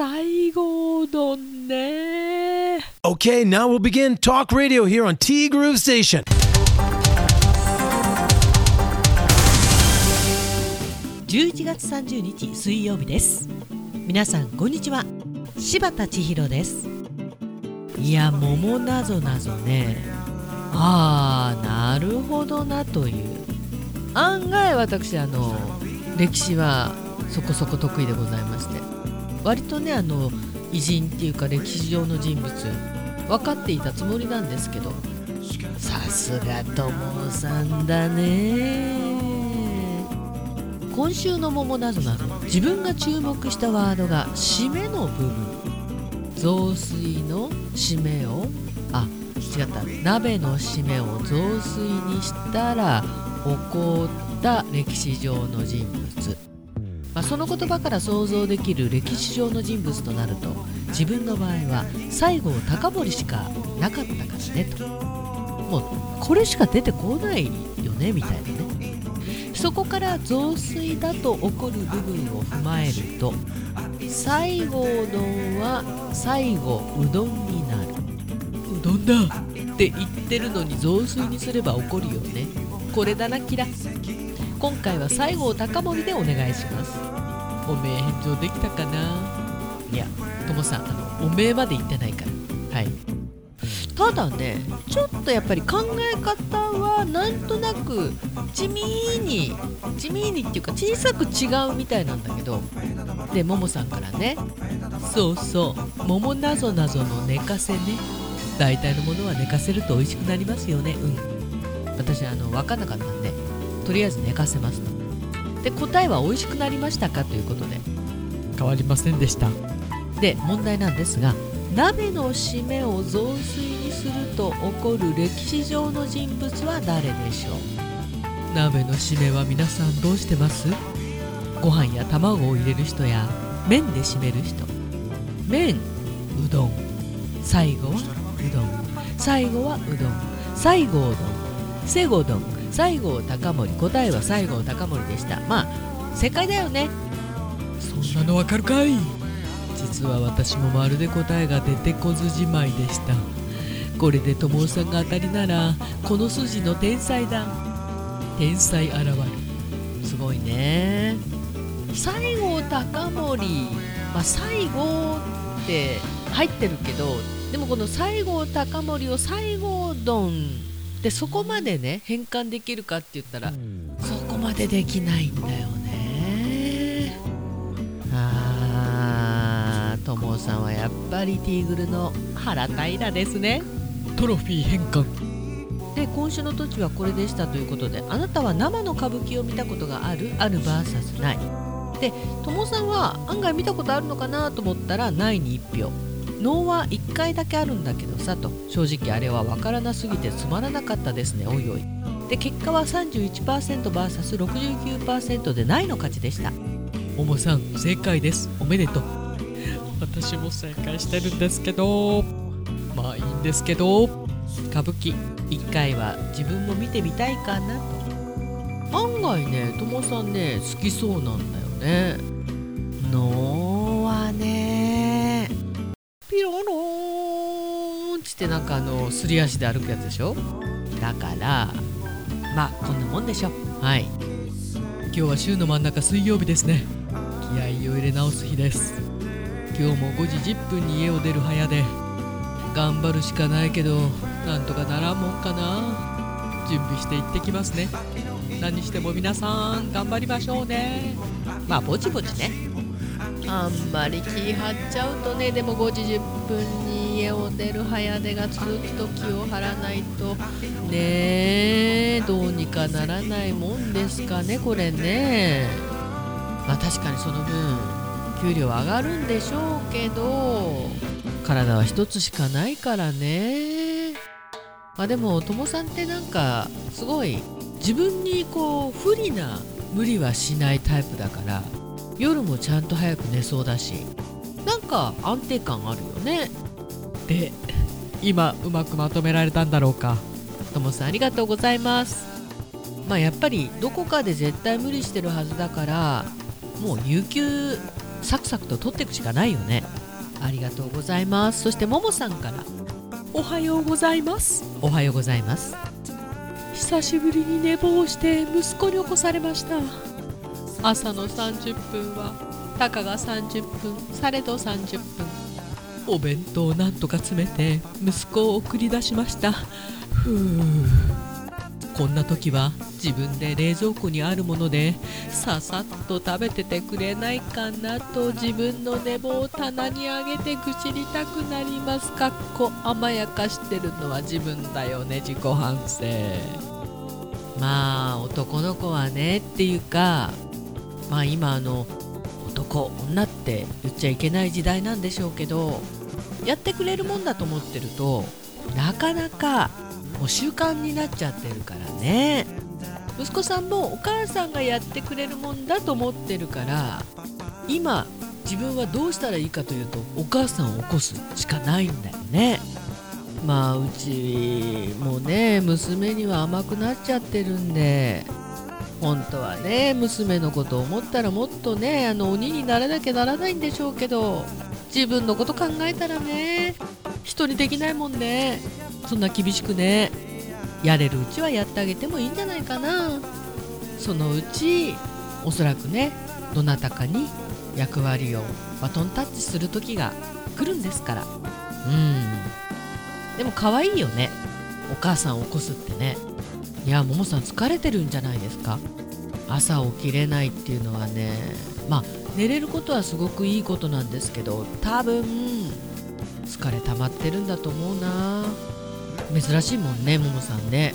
西郷どんね。Okay, now we'll begin talk radio here on T Groove Station. 11月30日水曜日です。皆さんこんにちは。柴田千尋です。いや桃なぞなぞね。ああなるほどなという。案外私あの歴史はそこそこ得意でございまして割とねあの偉人っていうか歴史上の人物分かっていたつもりなんですけど。さすが友さんだね。今週の桃なぞなぞ。自分が注目したワードが締めの部分。雑炊の締めを。あ違った。鍋の締めを雑炊にしたら起こった歴史上の人物、まあ、その言葉から想像できる歴史上の人物となると自分の場合は西郷隆盛しかなかったからねと。もうこれしか出てこないよねみたいなね。そこから雑炊だと起こる部分を踏まえると西郷丼は最後うどんになる。うどんだって言ってるのに雑炊にすれば起こるよね。これだなキラ。今回は西郷隆盛でお願いします。おめえ返上できたかな？いや。ともさんあのおめえまで言ってないから。はい。ただねちょっとやっぱり考え方はなんとなく地味に地味にっていうか小さく違うみたいなんだけど。でももさんからねそうそう桃なぞなぞの寝かせね。大体のものは寝かせると美味しくなりますよね。うん。私あの分かんなかったんでとりあえず寝かせますと。で答えは美味しくなりましたかということで。変わりませんでした。で問題なんですが鍋の締めを雑炊にすると起こる歴史上の人物は誰でしょう？鍋の締めは皆さんどうしてます？ご飯や卵を入れる人や麺で締める人。麺。うどん。最後はうどん。最後はうどん。西郷どん西郷どん西郷隆盛答えは西郷隆盛でした。まあ正解だよね。そんなのわかるかい？実は私もまるで答えが出てこずじまいでした。これで友さんが当たりならこの筋の天才だ。天才現るすごいね。西郷隆盛まあ西郷って入ってるけどでもこの西郷隆盛を西郷どんでそこまでね変換できるかって言ったらそこまでできないんだよね。あー友さんはやっぱりティーグルの原平ですね。トロフィー変換。で今週の土地はこれでしたということであなたは生の歌舞伎を見たことがあるある VS ない。で友さんは案外見たことあるのかなと思ったらないに1票能は1回だけあるんだけどさと正直あれは分からなすぎてつまらなかったですね。おいおい。で結果は 31%vs69% でないの勝ちでした。おもさん正解です。おめでとう。私も正解してるんですけど。まあいいんですけど。歌舞伎。1回は自分も見てみたいかなと。案外ねともさんね好きそうなんだよね。能ってなんかあのすり足で歩くやつでしょ？だからまあこんなもんでしょ。はい。今日は週の真ん中水曜日ですね。気合を入れ直す日です。今日も5時10分に家を出る早で頑張るしかないけどなんとかならんもんかな。準備して行ってきますね。何しても皆さん頑張りましょうね。まあぼちぼちね。あんまり気張っちゃうとねでも5時10分に家を出る早出が続くと気を張らないと。ねえどうにかならないもんですかねこれね。まあ確かにその分給料上がるんでしょうけど体は一つしかないからね。まあでもともさんってなんかすごい自分にこう不利な無理はしないタイプだから夜もちゃんと早く寝そうだしなんか安定感あるよね。で今うまくまとめられたんだろうか。ともさんありがとうございます。まあやっぱりどこかで絶対無理してるはずだからもう有給サクサクと取っていくしかないよね。ありがとうございます。そしてももさんからおはようございます。おはようございます。久しぶりに寝坊して息子に起こされました。朝の30分はたかが30分されど30分お弁当をなんとか詰めて息子を送り出しました。ふう。こんな時は自分で冷蔵庫にあるものでささっと食べててくれないかなと自分の寝坊を棚に上げて愚痴りたくなります。かっこ甘やかしてるのは自分だよね自己反省。まあ男の子はねっていうかまあ今あの男女って言っちゃいけない時代なんでしょうけどやってくれるもんだと思ってるとなかなかもう習慣になっちゃってるからね。息子さんもお母さんがやってくれるもんだと思ってるから今自分はどうしたらいいかというとお母さんを起こすしかないんだよね。まあうちもね娘には甘くなっちゃってるんで本当はね娘のことを思ったらもっとねあの鬼にならなきゃならないんでしょうけど自分のこと考えたらね人にできないもんね。そんな厳しくねやれるうちはやってあげてもいいんじゃないかな。そのうちおそらくねどなたかに役割をバトンタッチする時が来るんですから。うん。でも可愛いよね。お母さんを起こすってね。いやももさん疲れてるんじゃないですか？朝起きれないっていうのはね。まあ寝れることはすごくいいことなんですけど多分疲れ溜まってるんだと思うな。珍しいもんねももさんね。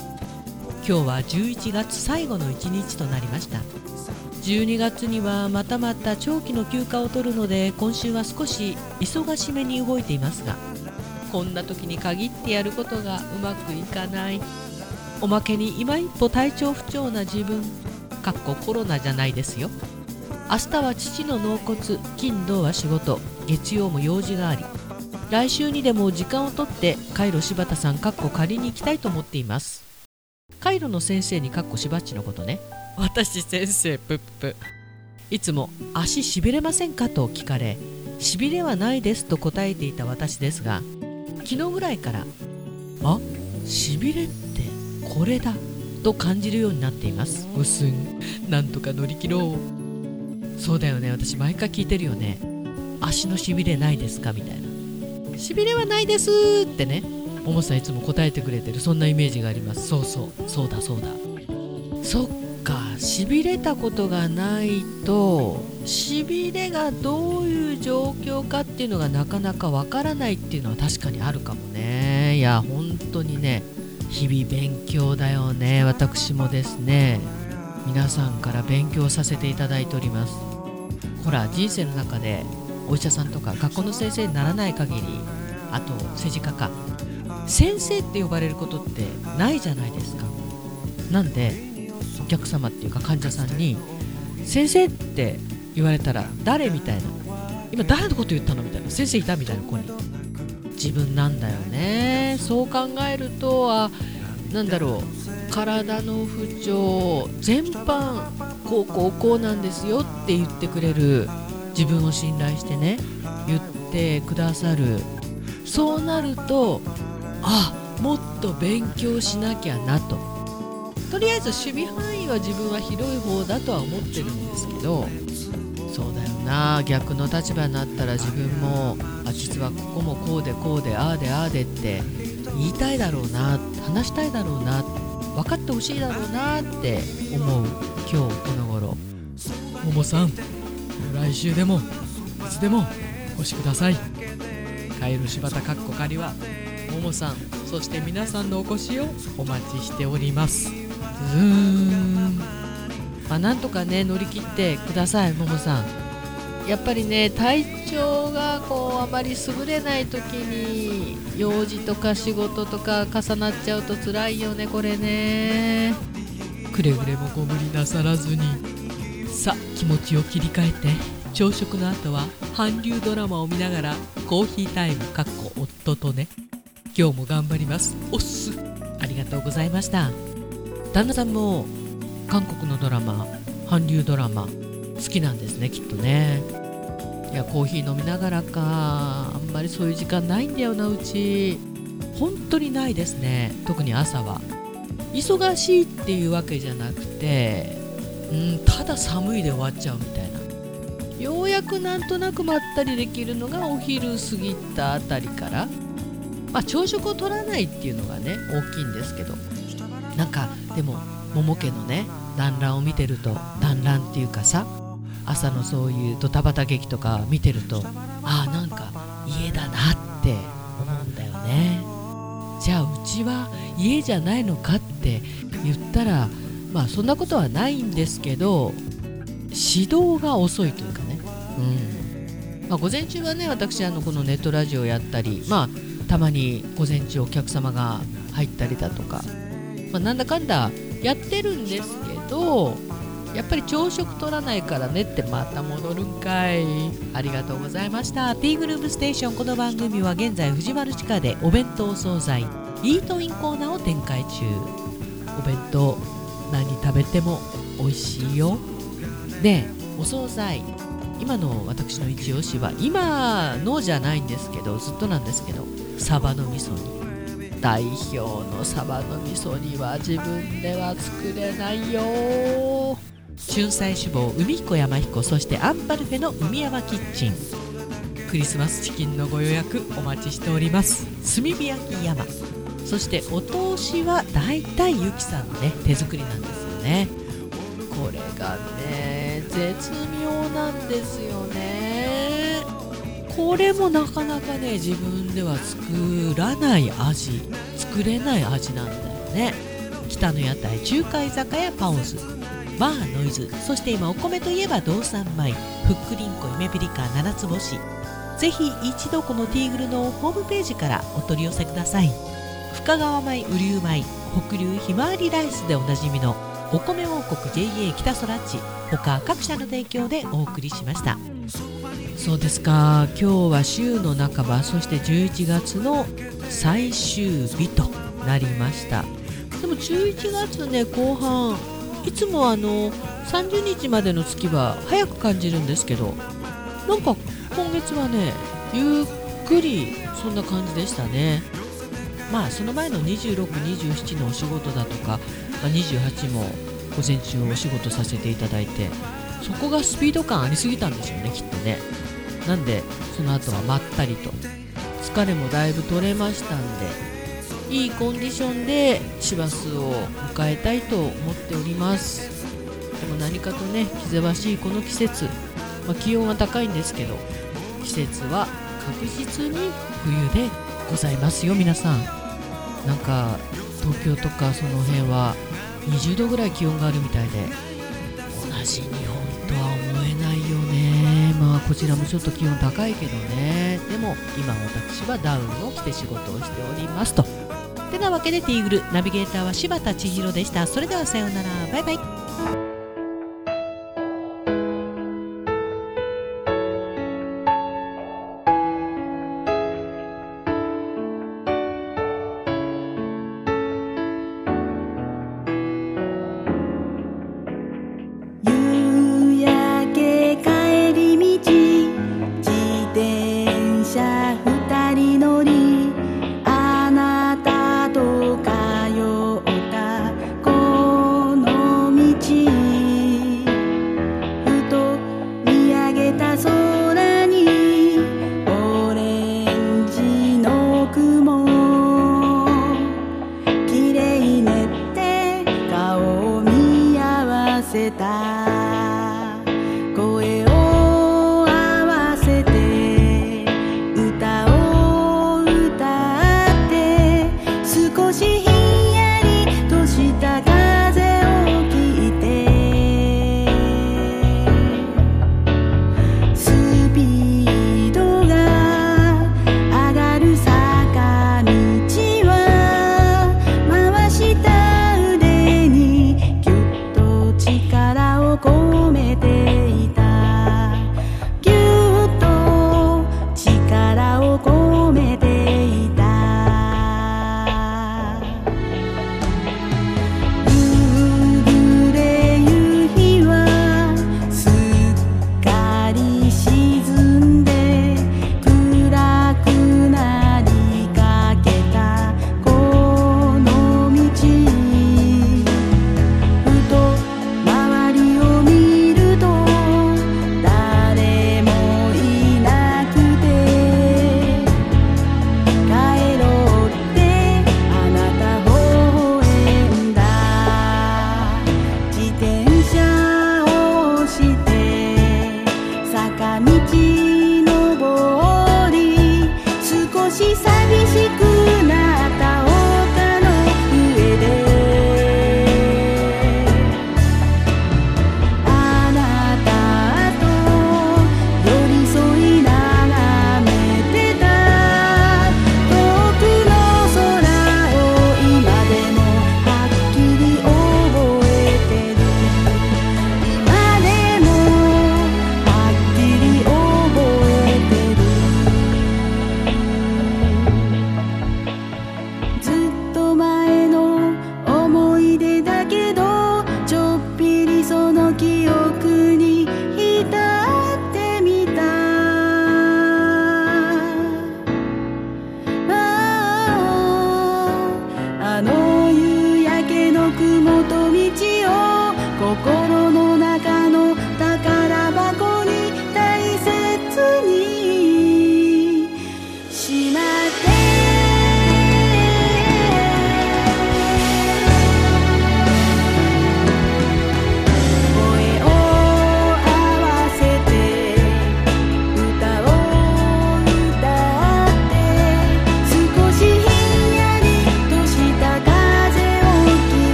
今日は11月最後の1日となりました。12月にはまたまた長期の休暇を取るので今週は少し忙しめに動いていますがこんな時に限ってやることがうまくいかない。おまけに今一歩体調不調な自分かっこコロナじゃないですよ。明日は父の納骨金土は仕事月曜も用事があり。来週にでも時間をとってカイロ柴田さんかっこ借りに行きたいと思っています。カイロの先生にかっこしばっちのことね。私先生プップ。いつも足しびれませんかと聞かれしびれはないですと答えていた私ですが昨日ぐらいからあしびれってこれだと感じるようになっています。うすんなんとか乗り切ろう。そうだよね。私毎回聞いてるよね。足のしびれないですか？みたいな。しびれはないですってね。ももさんいつも答えてくれてる。そんなイメージがあります。そうそう。そうだそうだ。そっか。しびれたことがないとしびれがどういう状況かっていうのがなかなかわからないっていうのは確かにあるかもね。いや本当にね日々勉強だよね。私もですね。皆さんから勉強させていただいております。ほら人生の中でお医者さんとか学校の先生にならない限りあと政治家か。先生って呼ばれることってないじゃないですか。なんでお客様っていうか患者さんに「先生」って言われたら誰みたいな。今誰のこと言ったのみたいな。先生いたみたいな子に。自分なんだよね。そう考えるとあなんだろう。体の不調全般こうこうこうなんですよって言ってくれる。自分を信頼してね言ってくださる。そうなるとあもっと勉強しなきゃなと。とりあえず守備範囲は自分は広い方だとは思ってるんですけどそうだよな。逆の立場になったら自分もあ実はここもこうでこうでああでああでって言いたいだろうな話したいだろうな分かってほしいだろうなって思う今日この頃。ももさん来週でもいつでもお越しください。カエル柴田かっこ仮はももさんそして皆さんのお越しをお待ちしております。うーんまあなんとかね乗り切ってくださいももさん。やっぱりね体調がこうあまり優れない時に用事とか仕事とか重なっちゃうと辛いよねこれね。くれぐれもご無理なさらずに。さあ気持ちを切り替えて。朝食の後は韓流ドラマを見ながらコーヒータイムかっこ夫とね。今日も頑張ります。おっす。ありがとうございました。旦那さんも韓国のドラマ韓流ドラマ好きなんですねきっとね。いやコーヒー飲みながらかあんまりそういう時間ないんだよなうち。本当にないですね特に朝は。忙しいっていうわけじゃなくてうんただ寒いで終わっちゃうみたいな。ようやくなんとなくまったりできるのがお昼過ぎたあたりから。まあ朝食を取らないっていうのがね大きいんですけど。なんかでも桃家のね団らんを見てると団らんっていうかさ朝のそういうドタバタ劇とか見てるとああなんか家だなって思うんだよね。じゃあうちは家じゃないのかって言ったらまあそんなことはないんですけど指導が遅いというかね、うん。まあ、午前中はね私あのこのネットラジオやったりまあたまに午前中お客様が入ったりだとか、まあ、なんだかんだやってるんですけどやっぱり朝食取らないからねってまた戻るんかい。ありがとうございました。ティーグループステーションこの番組は現在藤丸地下でお弁当惣菜イートインコーナーを展開中。お弁当何食べても美味しいよ。でお惣菜。今の私の一押しは今のじゃないんですけどずっとなんですけどサバの味噌煮。代表のサバの味噌煮は自分では作れないよ。春菜志望海彦山彦そしてアンパルフェの海山キッチン。クリスマスチキンのご予約お待ちしております。炭火焼き山。そしてお通しはだいたいゆきさんのね手作りなんですよね。これがね絶妙なんですよ。これもなかなかね自分では作らない味作れない味なんだよね。北の屋台中華居酒屋パオズバーノイズそして今お米といえば道産米ふっくりんこ夢ピリカ七つ星。ぜひ一度このティーグルのホームページからお取り寄せください。深川米雨竜米北流ひまわりライスでおなじみのお米王国 JA 北空地他各社の提供でお送りしました。そうですか。今日は週の半ばそして11月の最終日となりました。でも11月ね後半いつもあの30日までの月は早く感じるんですけどなんか今月はねゆっくりそんな感じでしたね。まあその前の2627のお仕事だとか、まあ、28も午前中お仕事させていただいてそこがスピード感ありすぎたんでしょうねきっとね。なんでその後はまったりと。疲れもだいぶ取れましたんでいいコンディションで師走を迎えたいと思っております。でも何かとね気ぜわしいこの季節、まあ、気温は高いんですけど季節は確実に冬でございますよ皆さん。なんか東京とかその辺は20度ぐらい気温があるみたいで同じ日本こちらもちょっと気温高いけどね。でも今私はダウンを着て仕事をしておりますと。てなわけでティーグルナビゲーターは柴田千尋でした。それではさようなら。バイバイ。